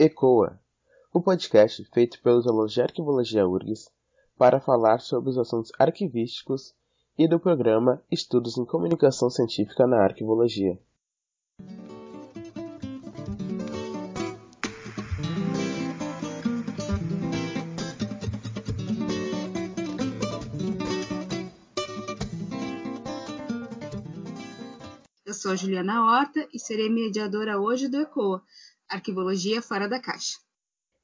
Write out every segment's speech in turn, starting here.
ECOA, o podcast feito pelos alunos de Arquivologia URGS para falar sobre os assuntos arquivísticos e do programa Estudos em Comunicação Científica na Arquivologia. Eu sou a Juliana Horta e serei mediadora hoje do ECOA, Arquivologia Fora da Caixa.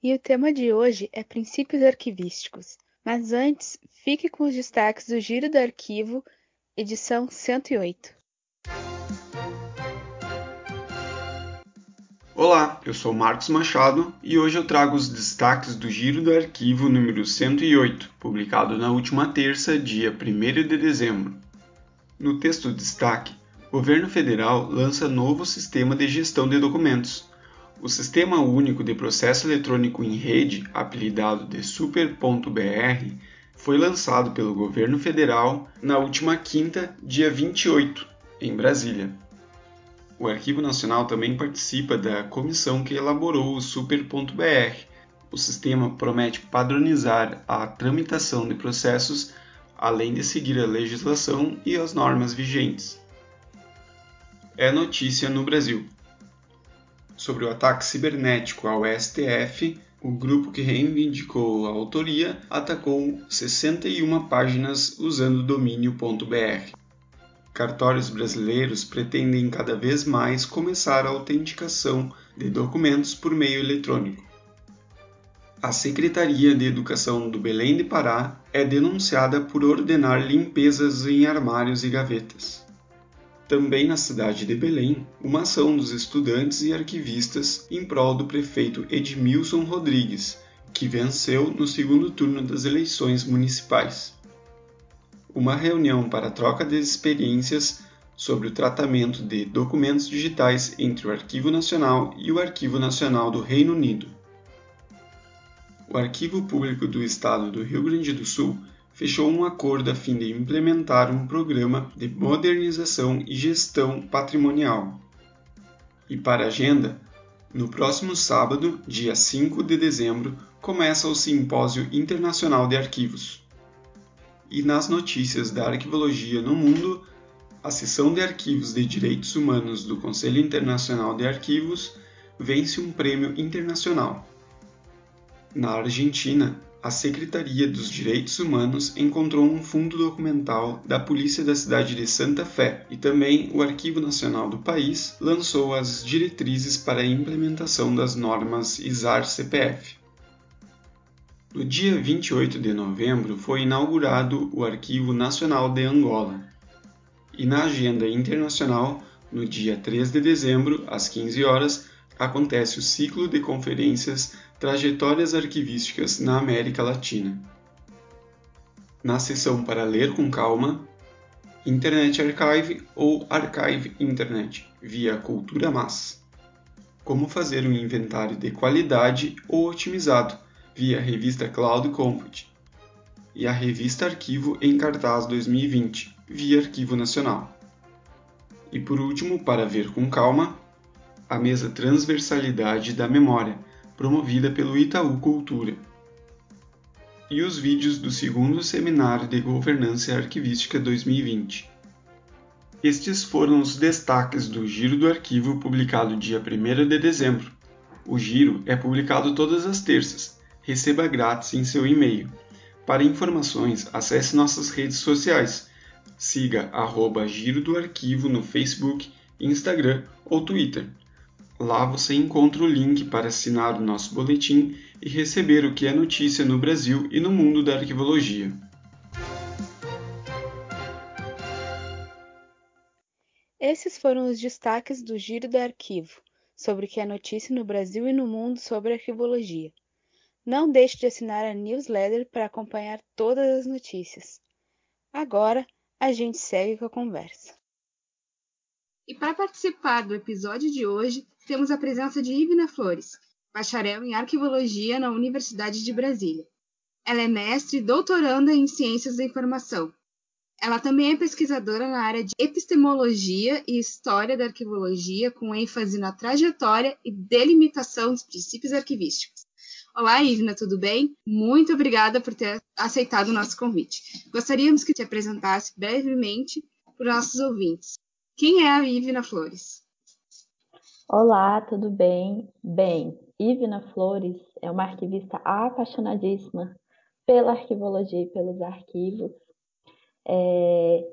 E o tema de hoje é princípios arquivísticos. Mas antes, fique com os destaques do Giro do Arquivo, edição 108. Olá, eu sou Marcos Machado e hoje eu trago os destaques do Giro do Arquivo número 108, publicado na última terça, dia 1 de dezembro. No texto destaque, o governo federal lança novo sistema de gestão de documentos, o Sistema Único de Processo Eletrônico em Rede, apelidado de Super.br, foi lançado pelo governo federal na última quinta, dia 28, em Brasília. O Arquivo Nacional também participa da comissão que elaborou o Super.br. O sistema promete padronizar a tramitação de processos, além de seguir a legislação e as normas vigentes. É notícia no Brasil sobre o ataque cibernético ao STF, o grupo que reivindicou a autoria atacou 61 páginas usando domínio.br. Cartórios brasileiros pretendem cada vez mais começar a autenticação de documentos por meio eletrônico. A Secretaria de Educação do Belém de Pará é denunciada por ordenar limpezas em armários e gavetas. Também na cidade de Belém, uma ação dos estudantes e arquivistas em prol do prefeito Edmilson Rodrigues, que venceu no segundo turno das eleições municipais. Uma reunião para troca de experiências sobre o tratamento de documentos digitais entre o Arquivo Nacional e o Arquivo Nacional do Reino Unido. O Arquivo Público do Estado do Rio Grande do Sul fechou um acordo a fim de implementar um programa de modernização e gestão patrimonial. E para a agenda, no próximo sábado, dia 5 de dezembro, começa o Simpósio Internacional de Arquivos. E nas notícias da arquivologia no mundo, a seção de arquivos de direitos humanos do Conselho Internacional de Arquivos vence um prêmio internacional. Na Argentina, a Secretaria dos Direitos Humanos encontrou um fundo documental da Polícia da cidade de Santa Fé e também o Arquivo Nacional do país lançou as diretrizes para a implementação das normas ISAR-CPF. No dia 28 de novembro foi inaugurado o Arquivo Nacional de Angola. E na agenda internacional, no dia 3 de dezembro, às 15 horas, acontece o ciclo de conferências Trajetórias Arquivísticas na América Latina. Na seção para ler com calma, Internet Archive ou Archive Internet, via Cultura Mass. Como fazer um inventário de qualidade ou otimizado, via revista Cloud Comfort. E a revista Arquivo em cartaz 2020, via Arquivo Nacional. E por último, para ver com calma, a mesa Transversalidade da Memória, promovida pelo Itaú Cultura, e os vídeos do segundo Seminário de Governança Arquivística 2020. Estes foram os destaques do Giro do Arquivo publicado dia 1 de dezembro. O Giro é publicado todas as terças. Receba grátis em seu e-mail. Para informações, acesse nossas redes sociais. Siga arroba Giro do Arquivo no Facebook, Instagram ou Twitter. Lá você encontra o link para assinar o nosso boletim e receber o que é notícia no Brasil e no mundo da arquivologia. Esses foram os destaques do Giro do Arquivo, sobre o que é notícia no Brasil e no mundo sobre arquivologia. Não deixe de assinar a newsletter para acompanhar todas as notícias. Agora, a gente segue com a conversa. E para participar do episódio de hoje, temos a presença de Ivna Flores, bacharel em arquivologia na Universidade de Brasília. Ela é mestre e doutoranda em ciências da informação. Ela também é pesquisadora na área de epistemologia e história da arquivologia, com ênfase na trajetória e delimitação dos princípios arquivísticos. Olá, Ivna, tudo bem? Muito obrigada por ter aceitado o nosso convite. Gostaríamos que te apresentasse brevemente para os nossos ouvintes. Quem é a Ivna Flores? Olá, tudo bem? Bem, Ivna Flores é uma arquivista apaixonadíssima pela arquivologia e pelos arquivos. É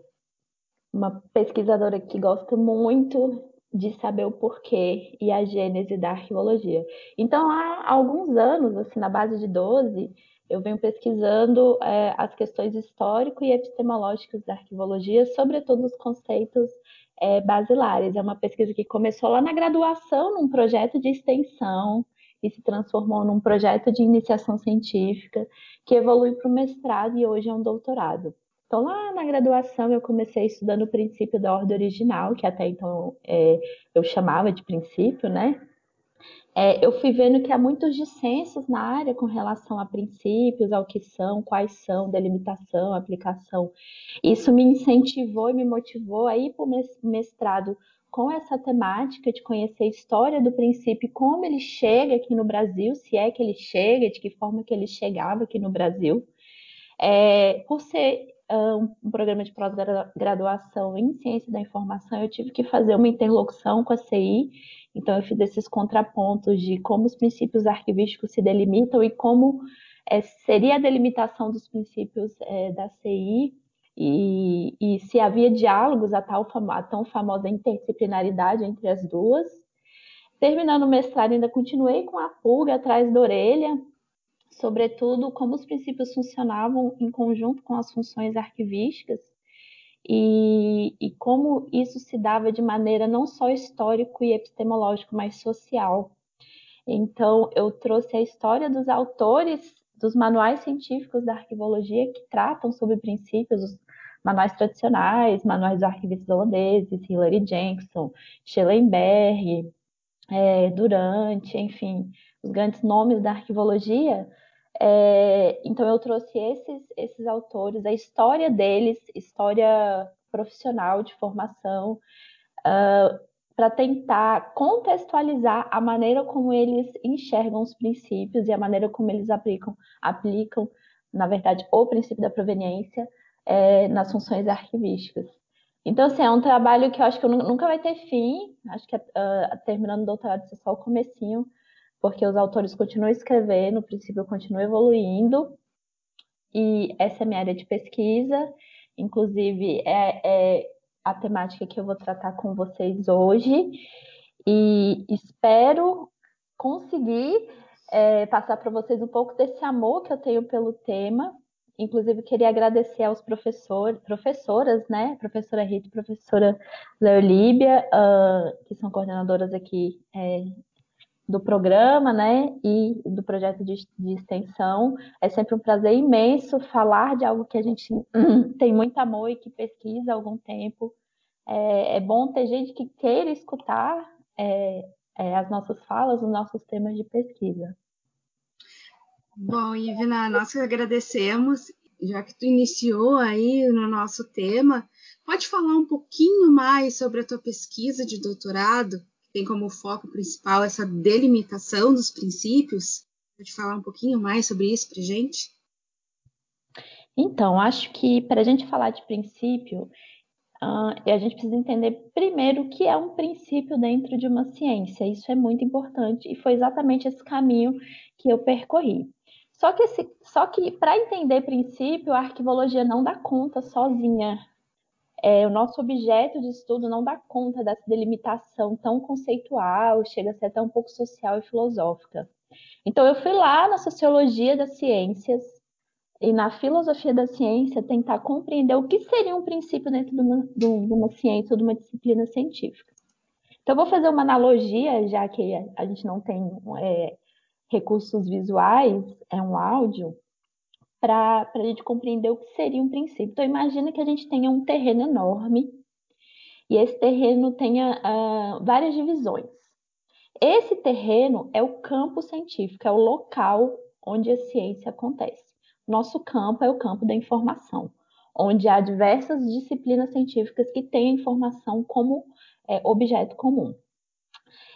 uma pesquisadora que gosta muito de saber o porquê e a gênese da arqueologia. Então, há alguns anos, assim, na base de 12, eu venho pesquisando é, as questões histórico e epistemológicas da arqueologia, sobretudo os conceitos é, basilares. É uma pesquisa que começou lá na graduação, num projeto de extensão, e se transformou num projeto de iniciação científica, que evolui para o mestrado e hoje é um doutorado. Então, lá na graduação, eu comecei estudando o princípio da ordem original, que até então é, eu chamava de princípio, né? É, eu fui vendo que há muitos dissensos na área com relação a princípios, ao que são, quais são, delimitação, aplicação. Isso me incentivou e me motivou a ir para o mestrado com essa temática de conhecer a história do princípio, como ele chega aqui no Brasil, se é que ele chega, de que forma que ele chegava aqui no Brasil. É, por ser um programa de pós-graduação em ciência da informação, eu tive que fazer uma interlocução com a CI. Então, eu fiz esses contrapontos de como os princípios arquivísticos se delimitam e como é, seria a delimitação dos princípios é, da CI e, e, se havia diálogos, a, tal, a tão famosa interdisciplinaridade entre as duas. Terminando o mestrado, ainda continuei com a pulga atrás da orelha, sobretudo como os princípios funcionavam em conjunto com as funções arquivísticas e, e como isso se dava de maneira não só histórico e epistemológico, mas social. Então, eu trouxe a história dos autores dos manuais científicos da arquivologia que tratam sobre princípios, os manuais tradicionais, manuais dos arquivistas holandeses, Hilary Jenkson, Schellenberg, é, Durante, enfim, os grandes nomes da arquivologia, é, então eu trouxe esses, esses autores, a história deles, história profissional de formação, uh, ah, para tentar contextualizar a maneira como eles enxergam os princípios e a maneira como eles aplicam, aplicam na verdade, o princípio da proveniência é, nas funções arquivísticas. Então, assim, é um trabalho que eu acho que nunca vai ter fim. Acho que uh, terminando o doutorado, isso é só o comecinho porque os autores continuam escrevendo, o princípio continua evoluindo, e essa é minha área de pesquisa, inclusive é, é a temática que eu vou tratar com vocês hoje, e espero conseguir é, passar para vocês um pouco desse amor que eu tenho pelo tema. Inclusive, queria agradecer aos professores, professoras, né? Professora Rita e professora Leolíbia, uh, que são coordenadoras aqui é, do programa, né, e do projeto de, de, extensão. É sempre um prazer imenso falar de algo que a gente tem muito amor e que pesquisa há algum tempo. É, é bom ter gente que queira escutar é, é, as nossas falas, os nossos temas de pesquisa. Bom, Ivna, nós agradecemos, já que tu iniciou aí no nosso tema, pode falar um pouquinho mais sobre a tua pesquisa de doutorado? Tem como foco principal essa delimitação dos princípios. Pode falar um pouquinho mais sobre isso para gente? Então, acho que para a gente falar de princípio, uh, a gente precisa entender primeiro o que é um princípio dentro de uma ciência. Isso é muito importante e foi exatamente esse caminho que eu percorri. Só que, que para entender princípio, a arquivologia não dá conta sozinha é, o nosso objeto de estudo não dá conta dessa delimitação tão conceitual, chega a ser até um pouco social e filosófica. Então, eu fui lá na sociologia das ciências e na filosofia da ciência tentar compreender o que seria um princípio dentro de uma, de uma ciência ou de uma disciplina científica. Então, eu vou fazer uma analogia, já que a gente não tem é, recursos visuais, é um áudio para a gente compreender o que seria um princípio. Então, imagina que a gente tenha um terreno enorme e esse terreno tenha uh, várias divisões. Esse terreno é o campo científico, é o local onde a ciência acontece. Nosso campo é o campo da informação. onde há diversas disciplinas científicas que têm a informação como é, objeto comum.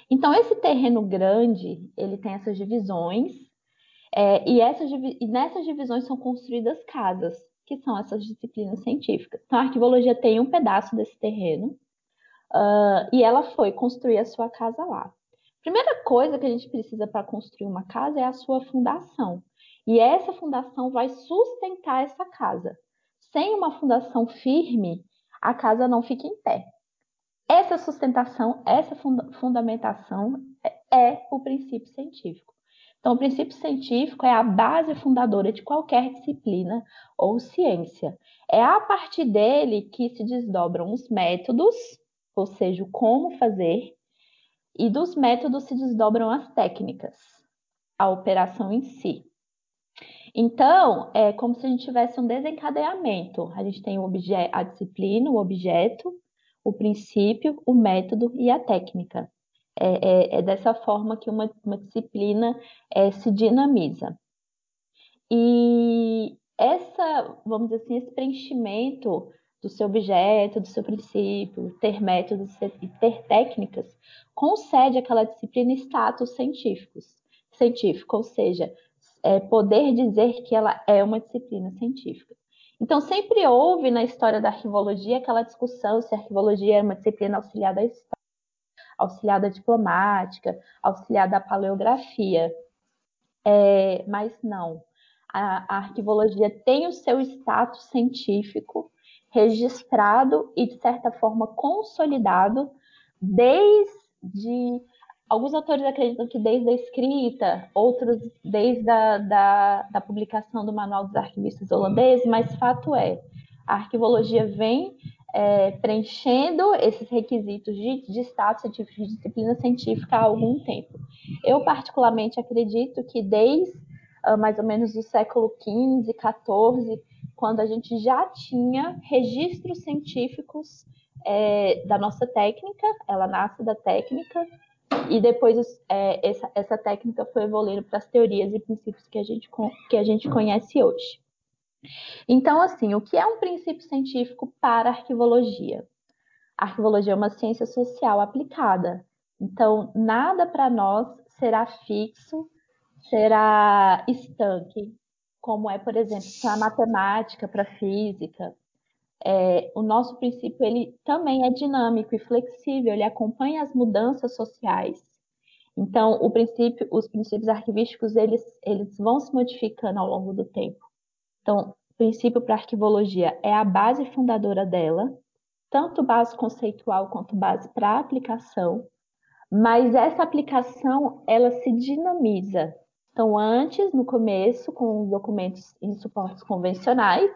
Então, esse terreno grande, ele tem essas divisões, é, e, essas, e nessas divisões são construídas casas, que são essas disciplinas científicas. Então, a arquivologia tem um pedaço desse terreno, uh, e ela foi construir a sua casa lá. Primeira coisa que a gente precisa para construir uma casa é a sua fundação. E essa fundação vai sustentar essa casa. Sem uma fundação firme, a casa não fica em pé. Essa sustentação, essa fundamentação é, é o princípio científico. Então, o princípio científico é a base fundadora de qualquer disciplina ou ciência. É a partir dele que se desdobram os métodos, ou seja, o como fazer, e dos métodos se desdobram as técnicas, a operação em si. Então, é como se a gente tivesse um desencadeamento. A gente tem a disciplina, o objeto, o princípio, o método e a técnica. É, é, é dessa forma que uma, uma disciplina é, se dinamiza. E essa, vamos dizer assim, esse preenchimento do seu objeto, do seu princípio, ter métodos e ter técnicas, concede àquela disciplina status científicos, científico, ou seja, é, poder dizer que ela é uma disciplina científica. Então, sempre houve na história da arquivologia aquela discussão se a arquivologia era uma disciplina auxiliar da história, auxiliar da diplomática, auxiliar da paleografia. É, mas não. A, a arquivologia tem o seu status científico registrado e, de certa forma, consolidado desde Alguns autores acreditam que desde a escrita, outros desde a da, da publicação do Manual dos Arquivistas Holandeses, mas fato é, a arquivologia vem é, preenchendo esses requisitos de, de status científico, de disciplina científica há algum tempo. Eu, particularmente, acredito que desde uh, mais ou menos o século XV, XIV, quando a gente já tinha registros científicos é, da nossa técnica, ela nasce da técnica, e depois é, essa, essa técnica foi evoluindo para as teorias e princípios que a, gente, que a gente conhece hoje. Então, assim, o que é um princípio científico para a arquivologia? A arquivologia é uma ciência social aplicada. Então, nada para nós será fixo, será estanque, como é, por exemplo, para a matemática, para a física, é, o nosso princípio ele também é dinâmico e flexível, ele acompanha as mudanças sociais. Então, princípio, os princípios arquivísticos eles, eles vão se modificando ao longo do tempo. Então, o princípio para arquivologia é a base fundadora dela, tanto base conceitual quanto base para aplicação, mas essa aplicação ela se dinamiza. Então, antes, no começo, com os documentos em suportes convencionais,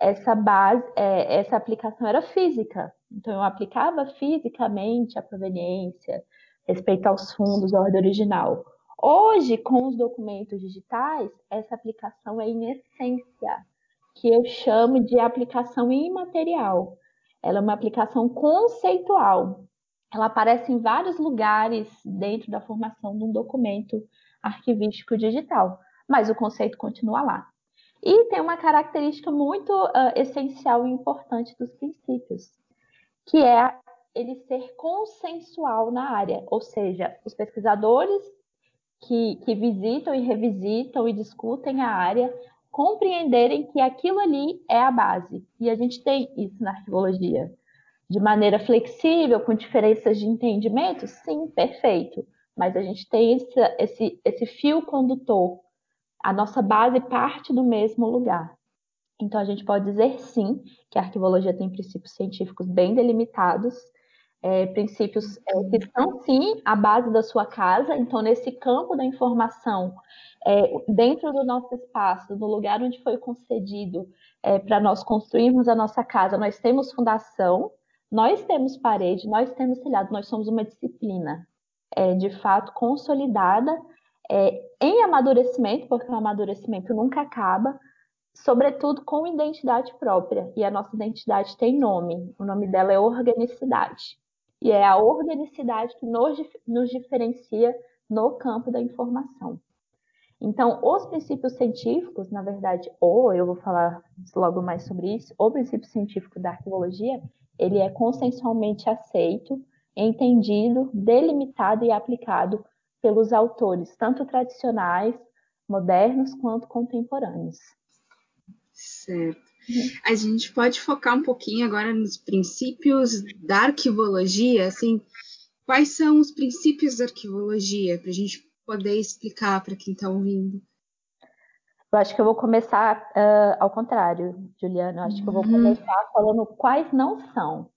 essa base, é, essa aplicação era física. Então eu aplicava fisicamente a proveniência, respeito aos fundos, a ordem original. Hoje, com os documentos digitais, essa aplicação é em essência, que eu chamo de aplicação imaterial. Ela é uma aplicação conceitual. Ela aparece em vários lugares dentro da formação de um documento arquivístico digital, mas o conceito continua lá. E tem uma característica muito uh, essencial e importante dos princípios, que é ele ser consensual na área, ou seja, os pesquisadores que, que visitam e revisitam e discutem a área compreenderem que aquilo ali é a base. E a gente tem isso na arqueologia. De maneira flexível, com diferenças de entendimento? Sim, perfeito. Mas a gente tem esse, esse, esse fio condutor a nossa base parte do mesmo lugar. Então, a gente pode dizer sim que a arquivologia tem princípios científicos bem delimitados, é, princípios é, que são sim a base da sua casa. Então, nesse campo da informação, é, dentro do nosso espaço, no lugar onde foi concedido é, para nós construirmos a nossa casa, nós temos fundação, nós temos parede, nós temos telhado, nós somos uma disciplina é, de fato consolidada é, em amadurecimento, porque o amadurecimento nunca acaba, sobretudo com identidade própria. E a nossa identidade tem nome, o nome dela é organicidade. E é a organicidade que nos, nos diferencia no campo da informação. Então, os princípios científicos, na verdade, ou eu vou falar logo mais sobre isso, o princípio científico da arqueologia, ele é consensualmente aceito, entendido, delimitado e aplicado pelos autores, tanto tradicionais, modernos, quanto contemporâneos. Certo. A gente pode focar um pouquinho agora nos princípios da arquivologia, assim, quais são os princípios da arquivologia, para a gente poder explicar para quem está ouvindo? Eu acho que eu vou começar uh, ao contrário, Juliana. Eu acho que eu vou uhum. começar falando quais não são.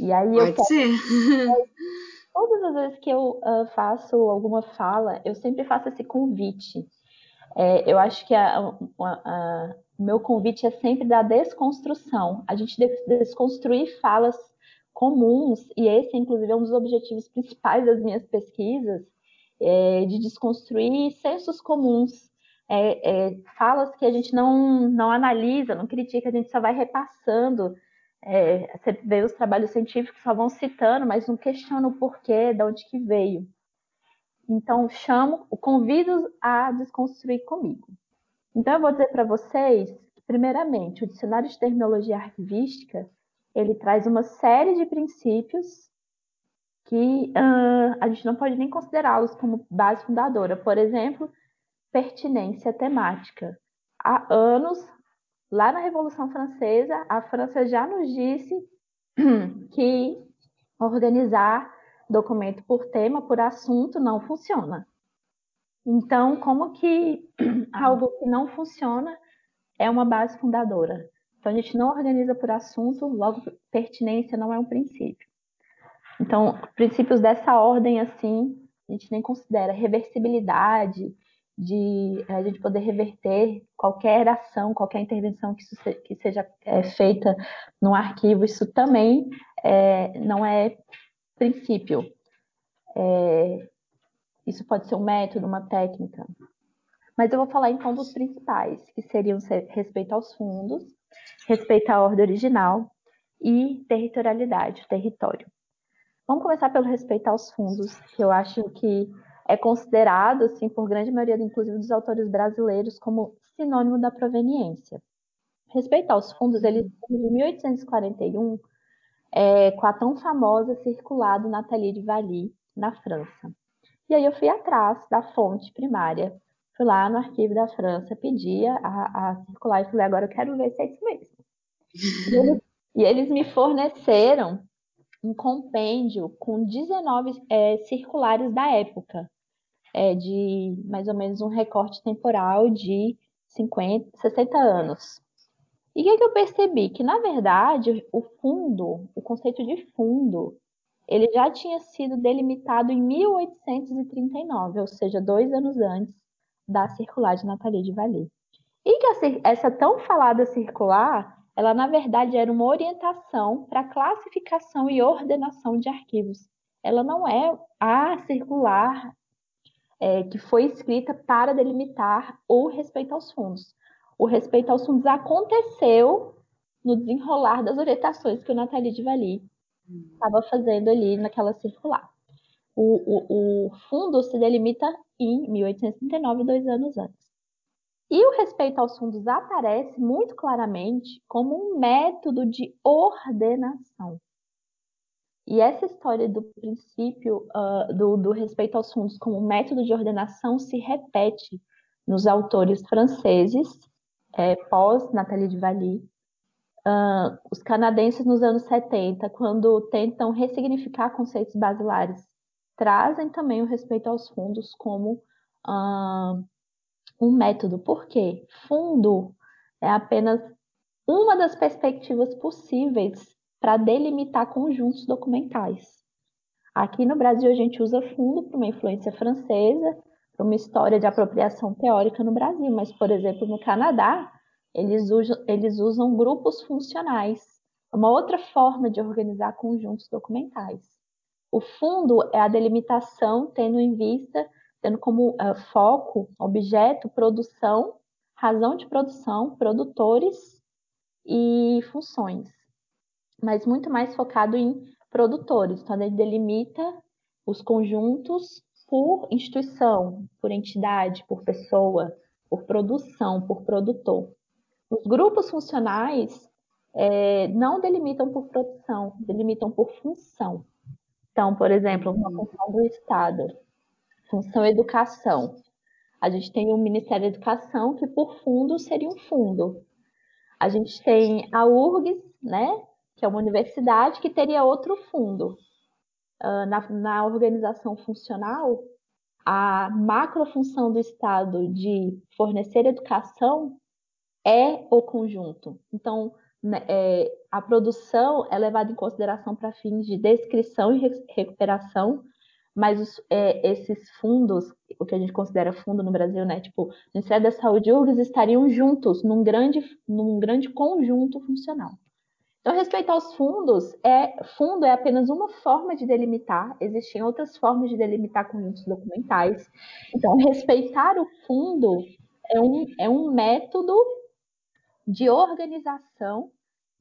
E aí Pode eu ser. Todas as vezes que eu uh, faço alguma fala, eu sempre faço esse convite. É, eu acho que o meu convite é sempre da desconstrução. A gente desconstruir falas comuns, e esse, inclusive, é um dos objetivos principais das minhas pesquisas, é, de desconstruir sensos comuns, é, é, falas que a gente não, não analisa, não critica, a gente só vai repassando. É, você vê os trabalhos científicos só vão citando, mas não questiona o porquê, de onde que veio. Então, chamo, convido a desconstruir comigo. Então, eu vou dizer para vocês primeiramente, o Dicionário de Terminologia Arquivística, ele traz uma série de princípios que uh, a gente não pode nem considerá-los como base fundadora. Por exemplo, pertinência temática. Há anos, lá na Revolução Francesa, a França já nos disse que organizar documento por tema, por assunto, não funciona. Então, como que algo que não funciona é uma base fundadora? Então, a gente não organiza por assunto, logo, pertinência não é um princípio. Então, princípios dessa ordem, assim, a gente nem considera reversibilidade, de a gente poder reverter qualquer ação, qualquer intervenção que, que seja é, feita no arquivo, isso também é, não é princípio. É, isso pode ser um método, uma técnica. Mas eu vou falar então dos principais, que seriam respeito aos fundos, respeito à ordem original e territorialidade, território. Vamos começar pelo respeito aos fundos, que eu acho que é considerado, assim, por grande maioria, inclusive dos autores brasileiros, como sinônimo da proveniência. Respeito aos fundos, ele de 1841, é, com a tão famosa Circulado Nathalie de Valy, na França. E aí eu fui atrás da fonte primária, fui lá no arquivo da França, pedi a, a circular e falei, agora eu quero ver se é isso mesmo. E eles, e eles me forneceram um compêndio com 19 é, circulares da época, é, de mais ou menos um recorte temporal de 50, 60 anos. E o que, que eu percebi? Que, na verdade, o fundo, o conceito de fundo, ele já tinha sido delimitado em 1839, ou seja, dois anos antes da circular de Nathalie de Vallée. E que essa tão falada circular ela na verdade era uma orientação para classificação e ordenação de arquivos. Ela não é a circular é, que foi escrita para delimitar o respeito aos fundos. O respeito aos fundos aconteceu no desenrolar das orientações que o Nathalie de Vali estava fazendo ali naquela circular. O, o, o fundo se delimita em 1839, dois anos antes. E o respeito aos fundos aparece muito claramente como um método de ordenação. E essa história do princípio uh, do, do, respeito aos fundos como método de ordenação se repete nos autores franceses, é, pós Nathalie de Valy, uh, os canadenses nos anos 70, quando tentam ressignificar conceitos basilares, trazem também o respeito aos fundos como uh, um método. Por quê? Fundo é apenas uma das perspectivas possíveis para delimitar conjuntos documentais. Aqui no Brasil, a gente usa fundo para uma influência francesa, para uma história de apropriação teórica no Brasil, mas, por exemplo, no Canadá, eles usam, eles usam grupos funcionais, uma outra forma de organizar conjuntos documentais. O fundo é a delimitação tendo em vista tendo como uh, foco, objeto, produção, razão de produção, produtores e funções, mas muito mais focado em produtores. Então, ele delimita os conjuntos por instituição, por entidade, por pessoa, por produção, por produtor. Os grupos funcionais é, não delimitam por produção, delimitam por função. Então, por exemplo, uma uhum. função do Estado, função educação. A gente tem o Ministério da Educação, que por fundo seria um fundo. A gente tem a URGS, né, que é uma universidade, que teria outro fundo. Uh, na, na organização funcional, a macrofunção do Estado de fornecer educação é o conjunto. Então, né, é, a produção é levada em consideração para fins de descrição e recuperação, mas os, é, esses fundos, o que a gente considera fundo no Brasil, né, tipo, Ministério da Saúde e URGS estariam juntos num grande, num grande conjunto funcional. Então, respeito aos fundos, é, fundo é apenas uma forma de delimitar, existem outras formas de delimitar conjuntos documentais. Então, respeitar o fundo é um, é um método de organização,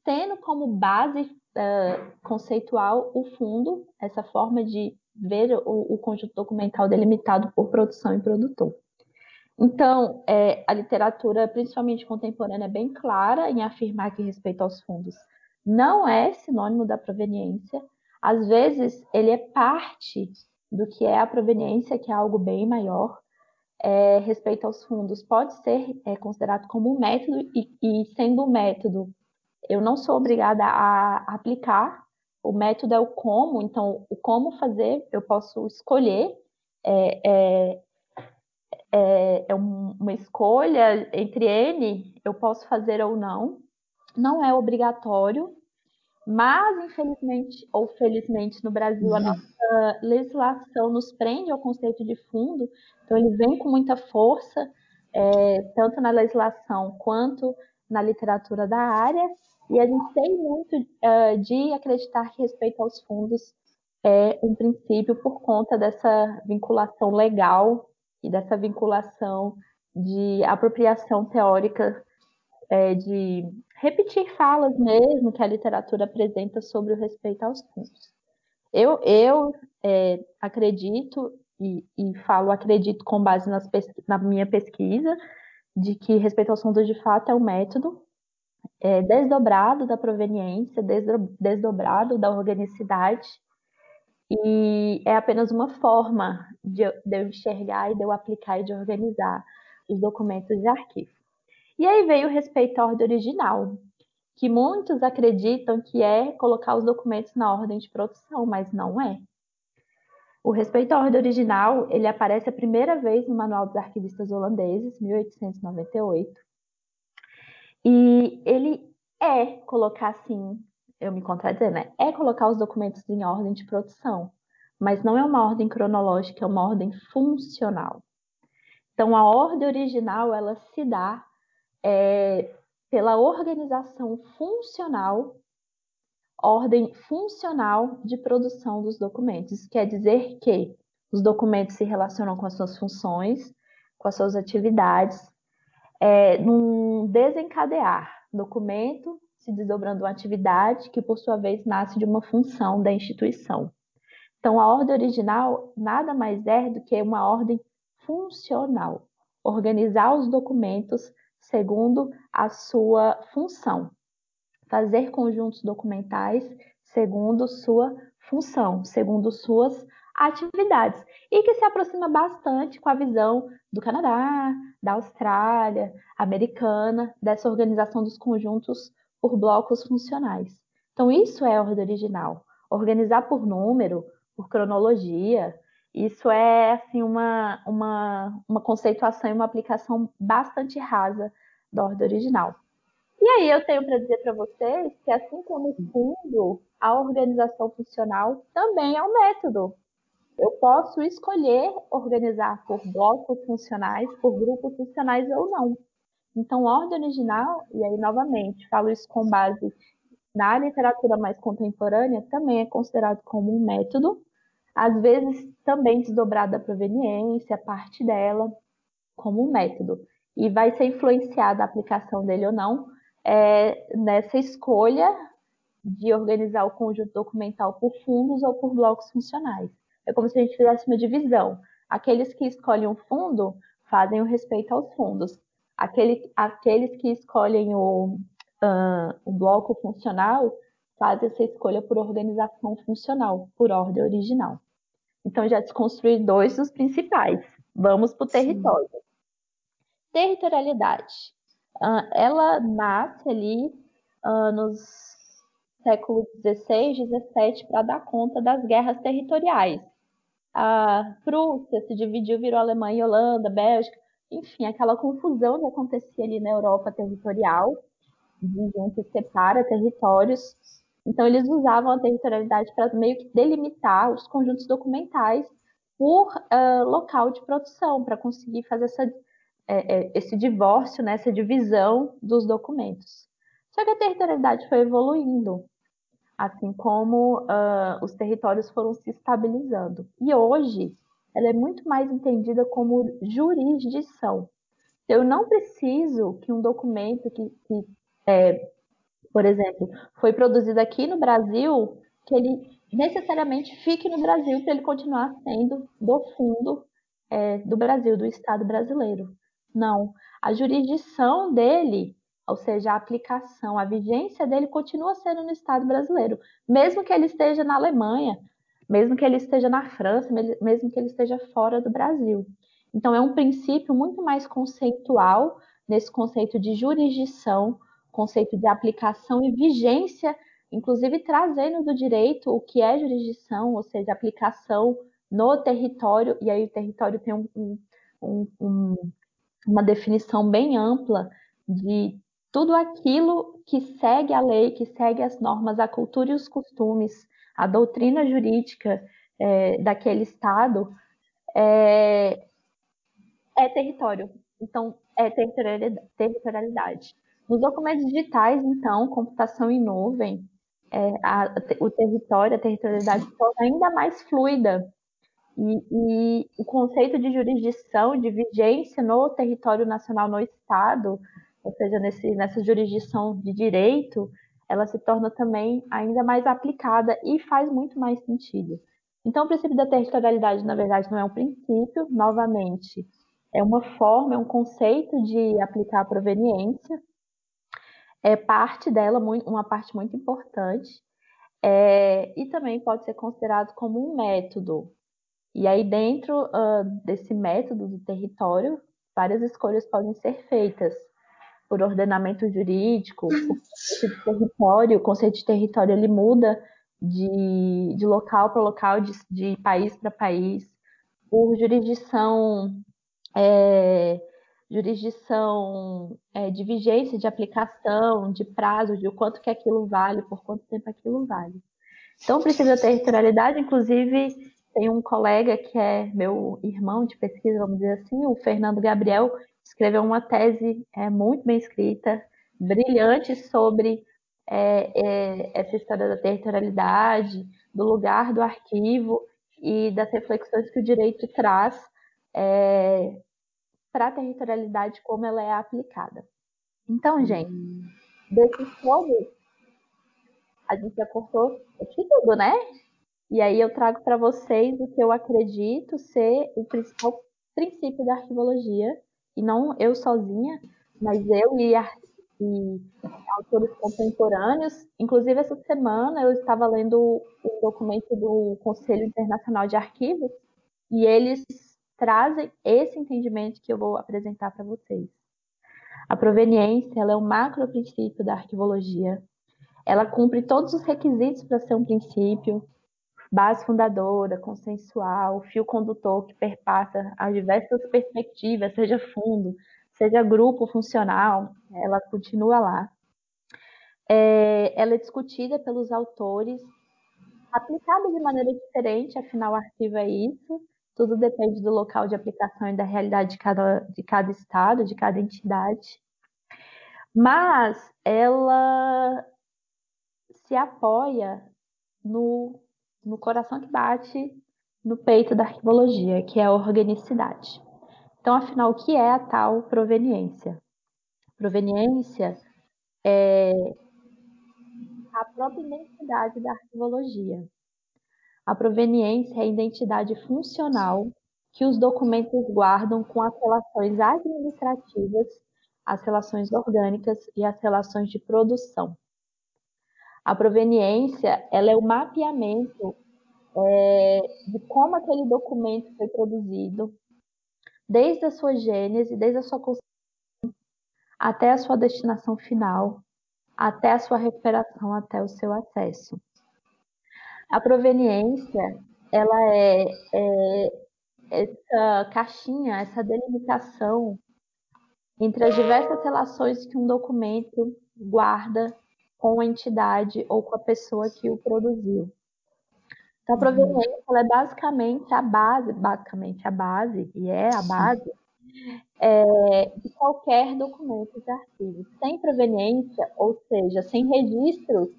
tendo como base uh, conceitual o fundo, essa forma de ver o, o, conjunto documental delimitado por produção e produtor. Então, é, a literatura, principalmente contemporânea, é bem clara em afirmar que respeito aos fundos não é sinônimo da proveniência. Às vezes, ele é parte do que é a proveniência, que é algo bem maior, é, respeito aos fundos pode ser é, considerado como um método e, e, sendo um método, eu não sou obrigada a aplicar. O método é o como, então o como fazer eu posso escolher. É, é, é, é uma escolha entre N, eu posso fazer ou não. Não é obrigatório, mas, infelizmente ou felizmente, no Brasil, a nossa legislação nos prende ao conceito de fundo, então ele vem com muita força, é, tanto na legislação quanto na literatura da área, e a gente tem muito uh, de acreditar que respeito aos fundos é um princípio por conta dessa vinculação legal e dessa vinculação de apropriação teórica é, de repetir falas mesmo que a literatura apresenta sobre o respeito aos fundos. Eu, eu é, acredito e, e, falo acredito com base na minha pesquisa de que respeito aos fundos de fato é um método é, desdobrado da proveniência, desdobrado da organicidade e é apenas uma forma de, de eu enxergar e de eu aplicar e de organizar os documentos de arquivo. E aí veio o respeito à ordem original, que muitos acreditam que é colocar os documentos na ordem de produção, mas não é. O respeito à ordem original, ele aparece a primeira vez no Manual dos Arquivistas Holandeses, 1898. E ele é colocar assim, eu me contradizer, né? É colocar os documentos em ordem de produção, mas não é uma ordem cronológica, é uma ordem funcional. Então, a ordem original, ela se dá é, pela organização funcional, ordem funcional de produção dos documentos. quer dizer que os documentos se relacionam com as suas funções, com as suas atividades, é, num desencadear documento se desdobrando uma atividade que, por sua vez, nasce de uma função da instituição. Então, a ordem original nada mais é do que uma ordem funcional, organizar os documentos segundo a sua função. Fazer conjuntos documentais segundo sua função, segundo suas atividades. E que se aproxima bastante com a visão do Canadá, da Austrália, americana, dessa organização dos conjuntos por blocos funcionais. Então, isso é ordem original. Organizar por número, por cronologia, isso é assim uma, uma, uma conceituação e uma aplicação bastante rasa da ordem original. E aí eu tenho para dizer para vocês que assim como o fundo, a organização funcional também é um método. Eu posso escolher organizar por blocos funcionais, por grupos funcionais ou não. Então, ordem original, e aí novamente falo isso com base na literatura mais contemporânea, também é considerado como um método, às vezes também desdobrado da proveniência, parte dela, como um método e vai ser influenciada a aplicação dele ou não é, nessa escolha de organizar o conjunto documental por fundos ou por blocos funcionais. É como se a gente fizesse uma divisão. Aqueles que escolhem o fundo fazem o respeito aos fundos. Aquele, aqueles que escolhem o, uh, o bloco funcional fazem essa escolha por organização funcional, por ordem original. Então, já desconstruí dois dos principais. Vamos para o território. Territorialidade. Uh, ela nasce ali uh, nos séculos XVI, XVII para dar conta das guerras territoriais. A Prússia se dividiu, virou Alemanha e Holanda, Bélgica, enfim, aquela confusão que acontecia ali na Europa territorial, de gente separa territórios. Então, eles usavam a territorialidade para meio que delimitar os conjuntos documentais por uh, local de produção, para conseguir fazer essa, é, esse divórcio, né, essa divisão dos documentos. Só que a territorialidade foi evoluindo, assim como uh, os territórios foram se estabilizando. E hoje, ela é muito mais entendida como jurisdição. Eu não preciso que um documento que, que é, por exemplo, foi produzido aqui no Brasil, que ele necessariamente fique no Brasil para ele continuar sendo do fundo é, do Brasil, do Estado brasileiro. Não. A jurisdição dele, ou seja, a aplicação, a vigência dele continua sendo no Estado brasileiro, mesmo que ele esteja na Alemanha, mesmo que ele esteja na França, mesmo que ele esteja fora do Brasil. Então, é um princípio muito mais conceitual nesse conceito de jurisdição, conceito de aplicação e vigência, inclusive trazendo do direito o que é jurisdição, ou seja, aplicação no território, e aí o território tem um, um, um, uma definição bem ampla de tudo aquilo que segue a lei, que segue as normas, a cultura e os costumes, a doutrina jurídica é, daquele Estado, é, é território. Então, é territorialidade. Nos documentos digitais, então, computação em nuvem, é, a, o território, a territorialidade se torna ainda mais fluida. E, e, o conceito de jurisdição, de vigência no território nacional, no Estado, ou seja, nesse, nessa jurisdição de direito, ela se torna também ainda mais aplicada e faz muito mais sentido. Então, o princípio da territorialidade, na verdade, não é um princípio, novamente, é uma forma, é um conceito de aplicar a proveniência, é parte dela, uma parte muito importante, é, e também pode ser considerado como um método. E aí, dentro uh, desse método do território, várias escolhas podem ser feitas por ordenamento jurídico, por de território, o conceito de território ele muda de, de local para local, de, de país para país, por jurisdição é, jurisdição é, de vigência, de aplicação, de prazo, de o quanto que aquilo vale, por quanto tempo aquilo vale. Então, precisa ter territorialidade, inclusive tem um colega que é meu irmão de pesquisa, vamos dizer assim, o Fernando Gabriel, escreveu uma tese é, muito bem escrita, brilhante sobre é, é, essa história da territorialidade, do lugar do arquivo e das reflexões que o direito traz é, para a territorialidade como ela é aplicada. Então, uhum. gente, desses todos, a gente já cortou aqui tudo, né? E aí eu trago para vocês o que eu acredito ser o principal princípio da arquivologia, e não eu sozinha, mas eu e, e autores contemporâneos. Inclusive, essa semana eu estava lendo o documento do Conselho Internacional de Arquivos, e eles trazem esse entendimento que eu vou apresentar para vocês. A proveniência ela é um macro princípio da arquivologia. Ela cumpre todos os requisitos para ser um princípio, base fundadora, consensual, fio condutor que perpassa as diversas perspectivas, seja fundo, seja grupo funcional, ela continua lá. É, ela é discutida pelos autores, aplicada de maneira diferente, afinal o arquivo é isso, tudo depende do local de aplicação e da realidade de cada, de cada estado, de cada entidade. Mas ela se apoia no, no coração que bate no peito da arquivologia, que é a organicidade. Então, afinal, o que é a tal proveniência? Proveniência é a própria identidade da arquivologia. A proveniência é a identidade funcional que os documentos guardam com as relações administrativas, as relações orgânicas e as relações de produção. A proveniência ela é o mapeamento é, de como aquele documento foi produzido, desde a sua gênese, desde a sua construção, até a sua destinação final, até a sua recuperação, até o seu acesso. A proveniência, ela é, é essa caixinha, essa delimitação entre as diversas relações que um documento guarda com a entidade ou com a pessoa que o produziu. Então, a proveniência é basicamente a base, basicamente a base, e é a base, é, de qualquer documento de arquivo. Sem proveniência, ou seja, sem registros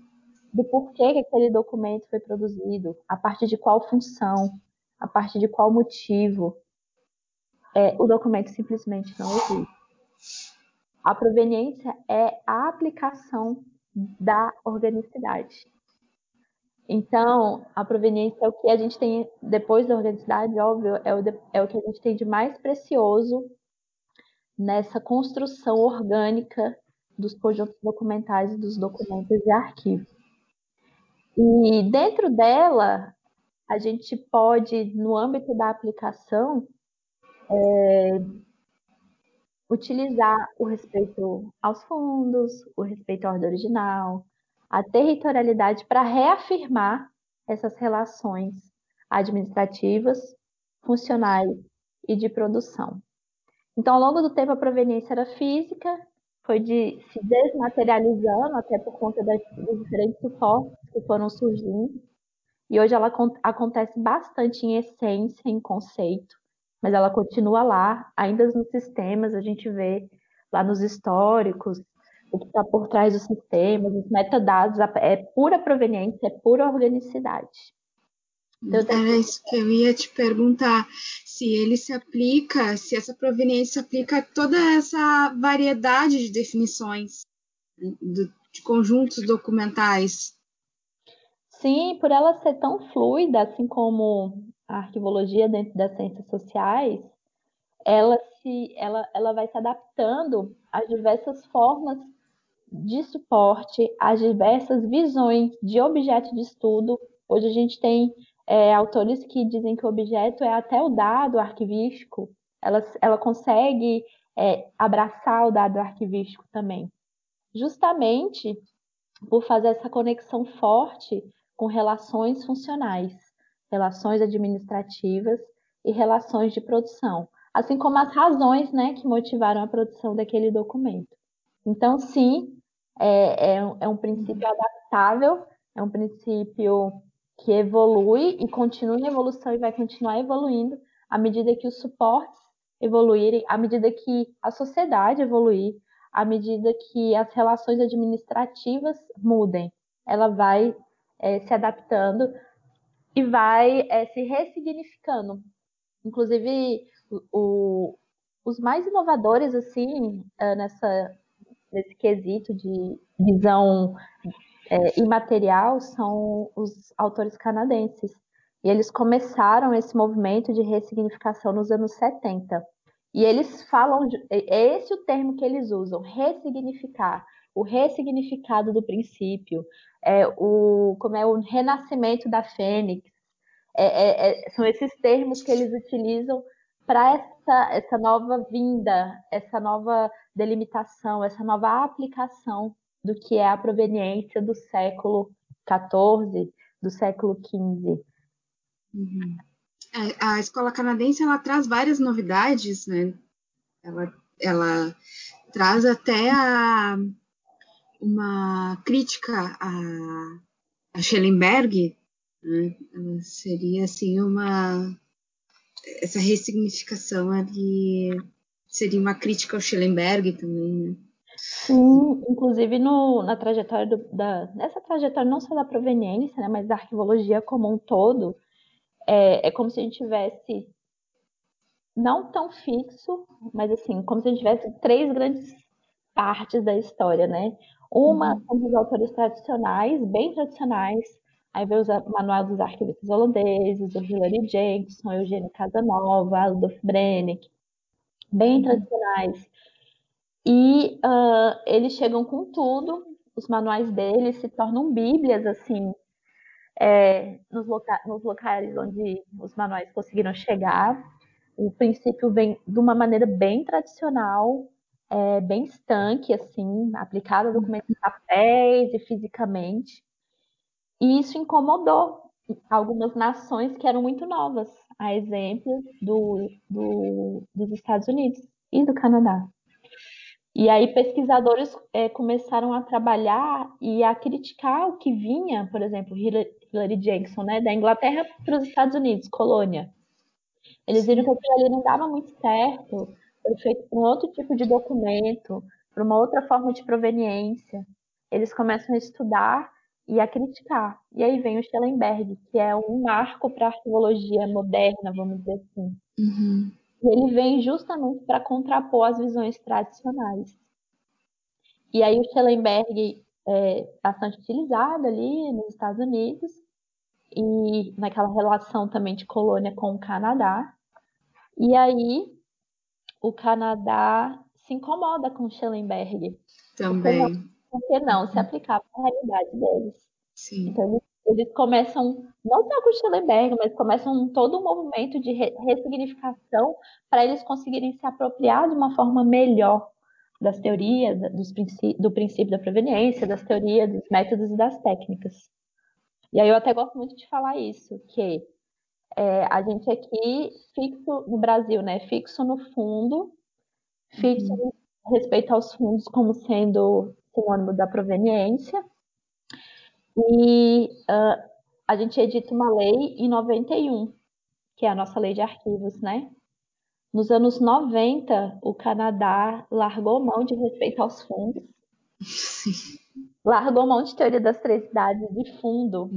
do porquê que aquele documento foi produzido, a partir de qual função, a partir de qual motivo, é, o documento simplesmente não existe. A proveniência é a aplicação da organicidade. Então, a proveniência é o que a gente tem, depois da organicidade, óbvio, é o, de, é o que a gente tem de mais precioso nessa construção orgânica dos conjuntos documentais e dos documentos de arquivo. E dentro dela, a gente pode, no âmbito da aplicação, é, utilizar o respeito aos fundos, o respeito à ordem original, a territorialidade para reafirmar essas relações administrativas, funcionais e de produção. Então, ao longo do tempo, a proveniência era física, foi de se desmaterializando, até por conta das, dos diferentes suportes que foram surgindo. E hoje ela acontece bastante em essência, em conceito, mas ela continua lá, ainda nos sistemas, a gente vê lá nos históricos, o que está por trás dos sistemas, os metadados, é pura proveniência, é pura organicidade. Então, Era isso que eu ia te perguntar, se ele se aplica, se essa proveniência aplica a toda essa variedade de definições de conjuntos documentais. Sim, por ela ser tão fluida, assim como a arquivologia dentro das ciências sociais, ela se ela, ela vai se adaptando às diversas formas de suporte, às diversas visões de objeto de estudo. Hoje a gente tem é, autores que dizem que o objeto é até o dado arquivístico, ela, ela consegue é, abraçar o dado arquivístico também, justamente por fazer essa conexão forte com relações funcionais, relações administrativas e relações de produção, assim como as razões né, que motivaram a produção daquele documento. Então, sim, é, é, é um princípio adaptável, é um princípio que evolui e continua em evolução e vai continuar evoluindo à medida que os suportes evoluírem, à medida que a sociedade evoluir, à medida que as relações administrativas mudem. Ela vai é, se adaptando e vai é, se ressignificando. Inclusive, o, os mais inovadores assim é, nessa nesse quesito de visão é, imaterial são os autores canadenses. E eles começaram esse movimento de ressignificação nos anos 70. E eles falam, é, é esse o termo que eles usam, ressignificar, o ressignificado do princípio, é o, como é o renascimento da fênix. É, é, é são esses termos que eles utilizam para essa, essa nova vinda, essa nova delimitação, essa nova aplicação do que é a proveniência do século XIV, do século XV. Uhum. É, a escola canadense ela traz várias novidades, né? Ela, ela traz até a, uma crítica a, a Schellenberg, né? Seria assim uma essa ressignificação ali seria uma crítica ao Schellenberg também, né? Sim, inclusive no, na trajetória do, da, nessa trajetória não só da proveniência, né, mas da arquivologia como um todo, é, é como se a gente tivesse não tão fixo, mas assim, como se a gente tivesse três grandes partes da história, né? Uma uhum. são os autores tradicionais, bem tradicionais, Aí vem o manual dos arquivistas holandeses, o Hilary Jenkins, o Eugênio Casanova, Adolf Brennick, bem uhum. tradicionais. E uh, eles chegam com tudo, os manuais deles se tornam bíblias, assim, é, nos, loca nos locais onde os manuais conseguiram chegar. O princípio vem de uma maneira bem tradicional, é, bem estanque, assim, aplicado a documentos em papéis e fisicamente. E isso incomodou algumas nações que eram muito novas, a exemplo do, do, dos Estados Unidos e do Canadá. E aí pesquisadores é, começaram a trabalhar e a criticar o que vinha, por exemplo, Hillary Jackson, né, da Inglaterra para os Estados Unidos, colônia. Eles viram que aquilo ali não dava muito certo, foi feito por um outro tipo de documento, por uma outra forma de proveniência. Eles começam a estudar e a criticar. E aí vem o Schellenberg, que é um marco para a arqueologia moderna, vamos dizer assim. Uhum. E ele vem justamente para contrapor as visões tradicionais. E aí o Schellenberg é bastante utilizado ali nos Estados Unidos e naquela relação também de colônia com o Canadá. E aí o Canadá se incomoda com o Schellenberg. Também. Porque não, se aplicava à realidade deles. Sim. Então eles eles começam, não só com o Schellenberg, mas começam todo um movimento de ressignificação para eles conseguirem se apropriar de uma forma melhor das teorias, dos princípios, do princípio da proveniência, das teorias, dos métodos e das técnicas. E aí eu até gosto muito de falar isso, que é, a gente aqui fixo no Brasil, né? Fixo no fundo, fixo uhum. respeito aos fundos como sendo sinônimo da proveniência, e uh, a gente edita uma lei em 91, que é a nossa lei de arquivos, né? Nos anos 90, o Canadá largou mão de respeito aos fundos, largou mão de teoria das três idades de fundo.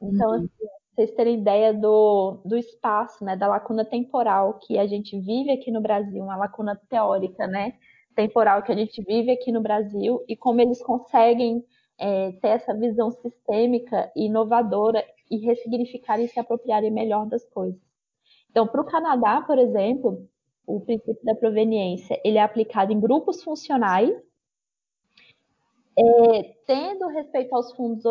Então, uhum. assim, vocês terem ideia do, do espaço, né, da lacuna temporal que a gente vive aqui no Brasil, uma lacuna teórica, né, temporal que a gente vive aqui no Brasil e como eles conseguem é, ter essa visão sistêmica e inovadora e ressignificar e se apropriarem melhor das coisas. Então, para o Canadá, por exemplo, o princípio da proveniência ele é aplicado em grupos funcionais, é, tendo respeito aos fundos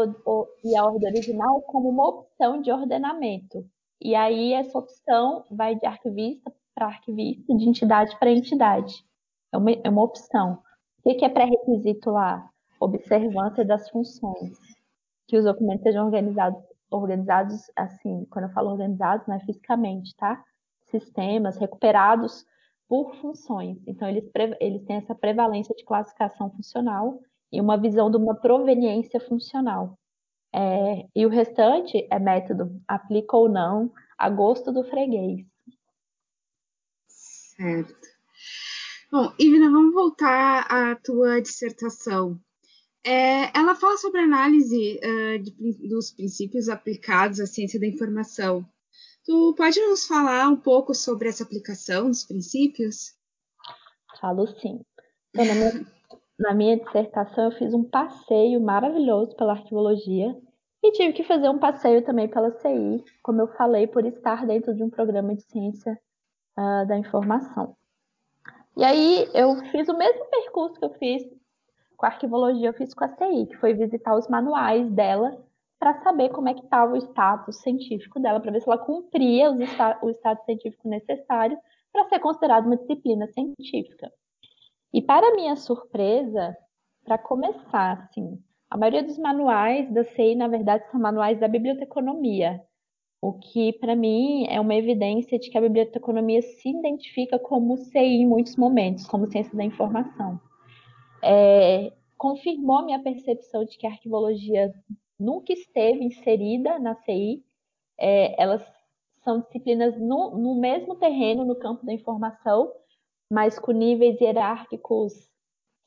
e à ordem original como uma opção de ordenamento. E aí essa opção vai de arquivista para arquivista, de entidade para entidade. É uma, é uma opção. O que é pré-requisito lá? Observância das funções, que os documentos sejam organizados, organizados assim, quando eu falo organizados, não é fisicamente, tá? Sistemas recuperados por funções. Então, eles, eles têm essa prevalência de classificação funcional e uma visão de uma proveniência funcional. É, e o restante é método, aplica ou não, a gosto do freguês. Certo. Bom, Ivna, vamos voltar à tua dissertação. É, ela fala sobre a análise uh, de, dos princípios aplicados à ciência da informação. Tu pode nos falar um pouco sobre essa aplicação dos princípios? Falo sim. Então, na, minha, na minha dissertação, eu fiz um passeio maravilhoso pela arqueologia e tive que fazer um passeio também pela CI, como eu falei, por estar dentro de um programa de ciência uh, da informação. E aí eu fiz o mesmo percurso que eu fiz com a arquivologia eu fiz com a CI, que foi visitar os manuais dela para saber como é que estava o status científico dela, para ver se ela cumpria o status científico necessário para ser considerada uma disciplina científica. E para minha surpresa, para começar, assim, a maioria dos manuais da CI, na verdade, são manuais da biblioteconomia, o que para mim é uma evidência de que a biblioteconomia se identifica como CI em muitos momentos, como ciência da informação é, confirmou minha percepção de que a arquivologia nunca esteve inserida na CI. É, elas são disciplinas no, no mesmo terreno, no campo da informação, mas com níveis hierárquicos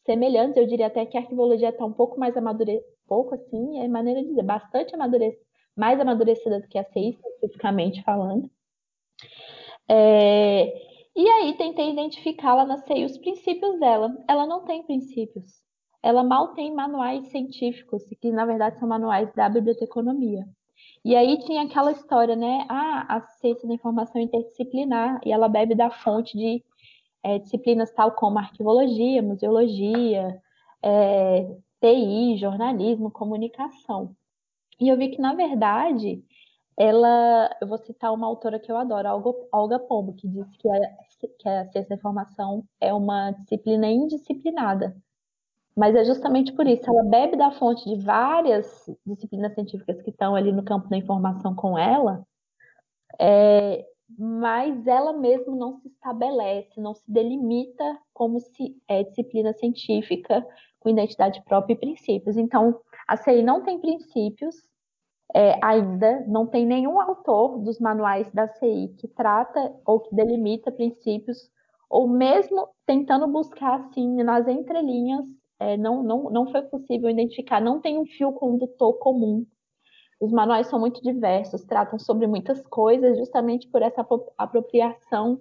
semelhantes. Eu diria até que a arquivologia está um pouco mais amadurecida, pouco assim, é maneira de dizer, bastante amadurecida, mais amadurecida do que a CI, especificamente falando. É, e aí tentei identificá-la na CEI os princípios dela. Ela não tem princípios. Ela mal tem manuais científicos, que na verdade são manuais da biblioteconomia. E aí tinha aquela história, né? Ah, a ciência da informação interdisciplinar, e ela bebe da fonte de é, disciplinas tal como arquivologia, museologia, é, TI, jornalismo, comunicação. E eu vi que, na verdade, ela, eu vou citar uma autora que eu adoro, Olga, Pombo, que diz que a, que a ciência da informação é uma disciplina indisciplinada. Mas é justamente por isso, ela bebe da fonte de várias disciplinas científicas que estão ali no campo da informação com ela, é, mas ela mesma não se estabelece, não se delimita como se é disciplina científica com identidade própria e princípios. Então, a CI não tem princípios é, ainda, não tem nenhum autor dos manuais da CI que trata ou que delimita princípios, ou mesmo tentando buscar assim nas entrelinhas é, não, não, não foi possível identificar, não tem um fio condutor comum. Os manuais são muito diversos, tratam sobre muitas coisas, justamente por essa apropriação,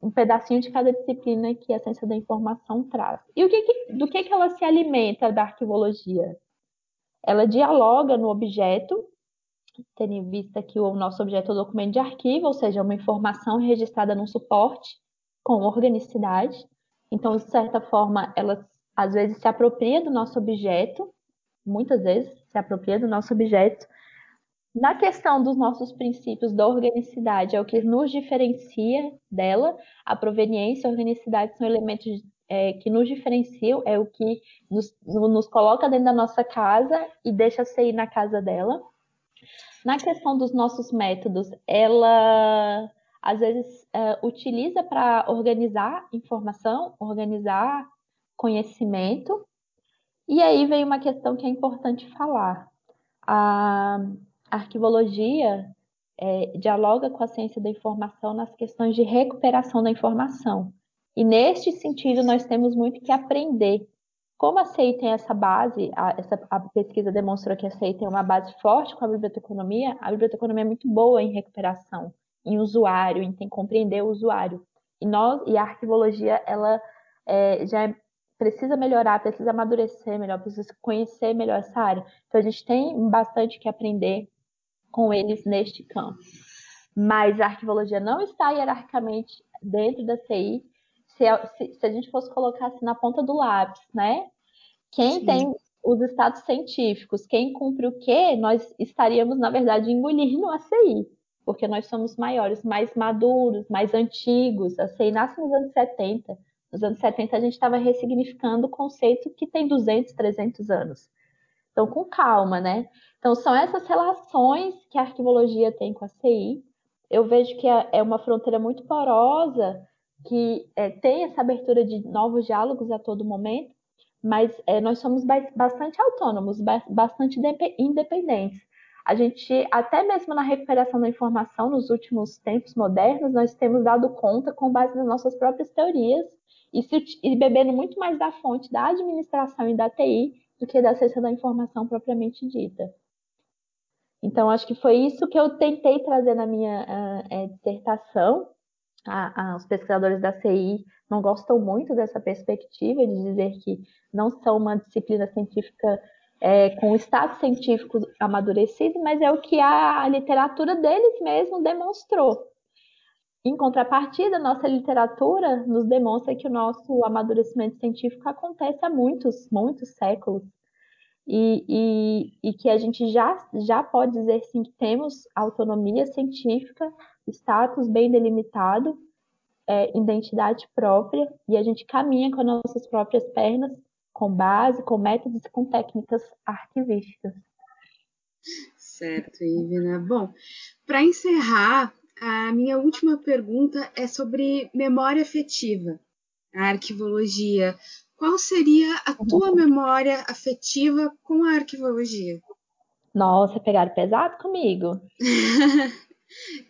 um pedacinho de cada disciplina que a ciência da informação traz. E o que, do que, que ela se alimenta da arquivologia? Ela dialoga no objeto, tendo em vista que o nosso objeto é o documento de arquivo, ou seja, uma informação registrada num suporte com organicidade. Então, de certa forma, ela às vezes se apropria do nosso objeto, muitas vezes se apropria do nosso objeto. Na questão dos nossos princípios da organicidade, é o que nos diferencia dela. A proveniência e a organicidade são elementos é, que nos diferenciam, é o que nos, nos coloca dentro da nossa casa e deixa sair na casa dela. Na questão dos nossos métodos, ela às vezes é, utiliza para organizar informação, organizar conhecimento. E aí vem uma questão que é importante falar. A arquivologia é, dialoga com a ciência da informação nas questões de recuperação da informação. E neste sentido, nós temos muito que aprender. Como a CEI tem essa base, a, essa, a pesquisa demonstrou que a CEI tem uma base forte com a biblioteconomia, a biblioteconomia é muito boa em recuperação, em usuário, em compreender o usuário. E, nós, e a arquivologia, ela é, já precisa melhorar, precisa amadurecer melhor, precisa conhecer melhor essa área. Então a gente tem bastante que aprender com eles neste campo. Mas a arquivologia não está hierarquicamente dentro da CI. Se, se, se a gente fosse colocar assim na ponta do lápis, né? Quem Sim. tem os estados científicos, quem cumpre o quê, nós estaríamos, na verdade, engolindo a CI, porque nós somos maiores, mais maduros, mais antigos. A CI nasce nos anos 70. Nos anos 70, a gente estava ressignificando o conceito que tem 200, 300 anos. Então, com calma, né? Então, são essas relações que a arquivologia tem com a CI. Eu vejo que é, é uma fronteira muito porosa, que é, tem essa abertura de novos diálogos a todo momento, mas é, nós somos bastante autônomos, bastante independentes. A gente, até mesmo na recuperação da informação, nos últimos tempos modernos, nós temos dado conta com base nas nossas próprias teorias e, se, e bebendo muito mais da fonte da administração e da TI do que da ciência da informação propriamente dita. Então, acho que foi isso que eu tentei trazer na minha uh, é, dissertação. A, a, os pesquisadores da CI não gostam muito dessa perspectiva de dizer que não são uma disciplina científica é, com status científico amadurecido, mas é o que a literatura deles mesmo demonstrou. Em contrapartida, nossa literatura nos demonstra que o nosso amadurecimento científico acontece há muitos, muitos séculos. E, e, e, que a gente já, já pode dizer sim que temos autonomia científica, status bem delimitado, é, identidade própria, e a gente caminha com as nossas próprias pernas, com base, com métodos e com técnicas arquivísticas. Certo, Ivina. Bom, para encerrar, a minha última pergunta é sobre memória afetiva, a arquivologia. Qual seria a tua memória afetiva com a arquivologia? Nossa, pegaram pesado comigo.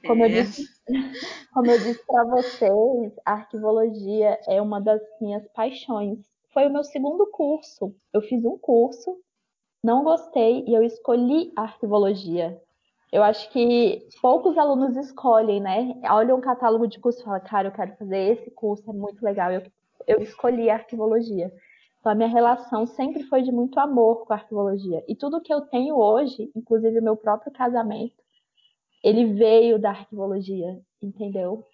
Como, é. eu disse, como eu disse para vocês, a arquivologia é uma das minhas paixões. Foi o meu segundo curso. Eu fiz um curso, não gostei e eu escolhi a arquivologia. Eu acho que poucos alunos escolhem, né? Olham um catálogo de curso e falam, cara, eu quero fazer esse curso, é muito legal. Eu, eu escolhi a arquivologia. Então, a minha relação sempre foi de muito amor com a arquivologia. E tudo que eu tenho hoje, inclusive o meu próprio casamento, ele veio da arquivologia, entendeu?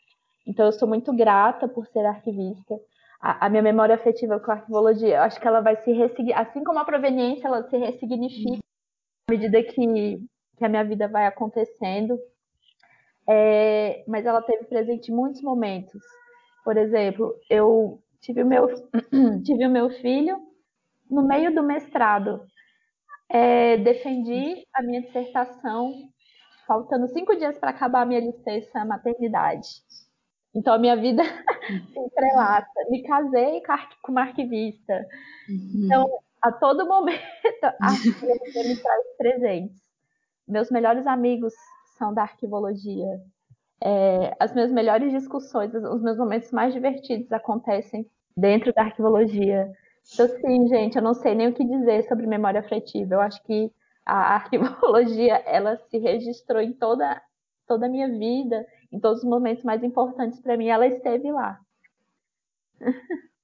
Então, eu sou muito grata por ser arquivista. A, a minha memória afetiva com a arquivologia, eu acho que ela vai se ressignificar, assim como a proveniência, ela se ressignifica à medida que, que a minha vida vai acontecendo. É, mas ela teve presente em muitos momentos. Por exemplo, eu tive o meu, tive o meu filho no meio do mestrado. É, defendi a minha dissertação faltando cinco dias para acabar a minha licença maternidade. Então a minha vida se entrelaça. Me casei com uma arquivista. Uhum. Então, a todo momento, a arquivologia me traz presentes. Meus melhores amigos são da arquivologia. É, as minhas melhores discussões, os meus momentos mais divertidos acontecem dentro da arquivologia. Então, sim, gente, eu não sei nem o que dizer sobre memória afetiva. Eu acho que a arquivologia, ela se registrou em toda, toda a minha vida, em todos os momentos mais importantes para mim, ela esteve lá.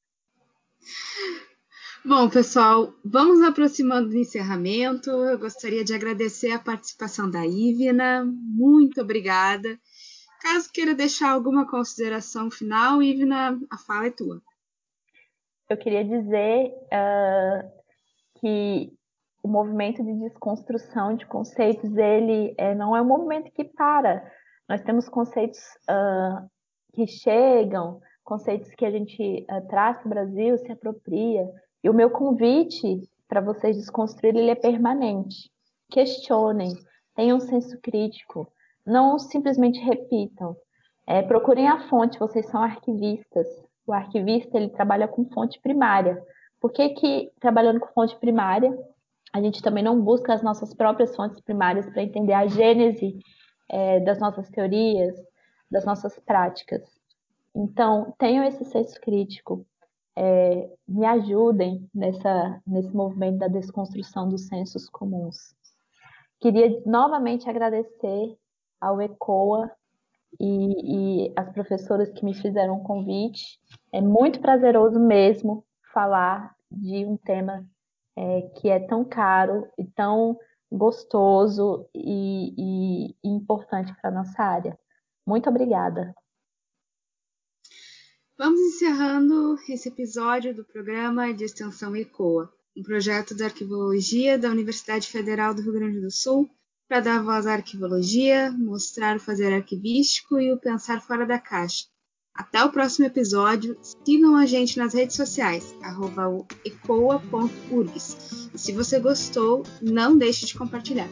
Bom, pessoal, vamos aproximando do encerramento. Eu gostaria de agradecer a participação da Ivna. Muito obrigada. Caso queira deixar alguma consideração final, Ivna, a fala é tua. Eu queria dizer uh, que o movimento de desconstrução de conceitos, ele é, não é um movimento que para. Nós temos conceitos uh, que chegam, conceitos que a gente uh, traz para o Brasil, se apropria. E o meu convite para vocês desconstruírem, ele é permanente. Questionem, tenham senso crítico, não simplesmente repitam. É, procurem a fonte, vocês são arquivistas. O arquivista ele trabalha com fonte primária. Por que, que trabalhando com fonte primária, a gente também não busca as nossas próprias fontes primárias para entender a gênese é, das nossas teorias, das nossas práticas? Então, tenham esse senso crítico. É, me ajudem nessa, nesse movimento da desconstrução dos sensos comuns. Queria novamente agradecer ao ECOA e, e as professoras que me fizeram o convite. É muito prazeroso mesmo falar de um tema é, que é tão caro e tão gostoso e, e, importante para a nossa área. Muito obrigada. Vamos encerrando esse episódio do programa de extensão ECOA, um projeto da arquivologia da Universidade Federal do Rio Grande do Sul para dar voz à arquivologia, mostrar o fazer arquivístico e o pensar fora da caixa. Até o próximo episódio. Sigam a gente nas redes sociais, ecoa.urgs. E se você gostou, não deixe de compartilhar.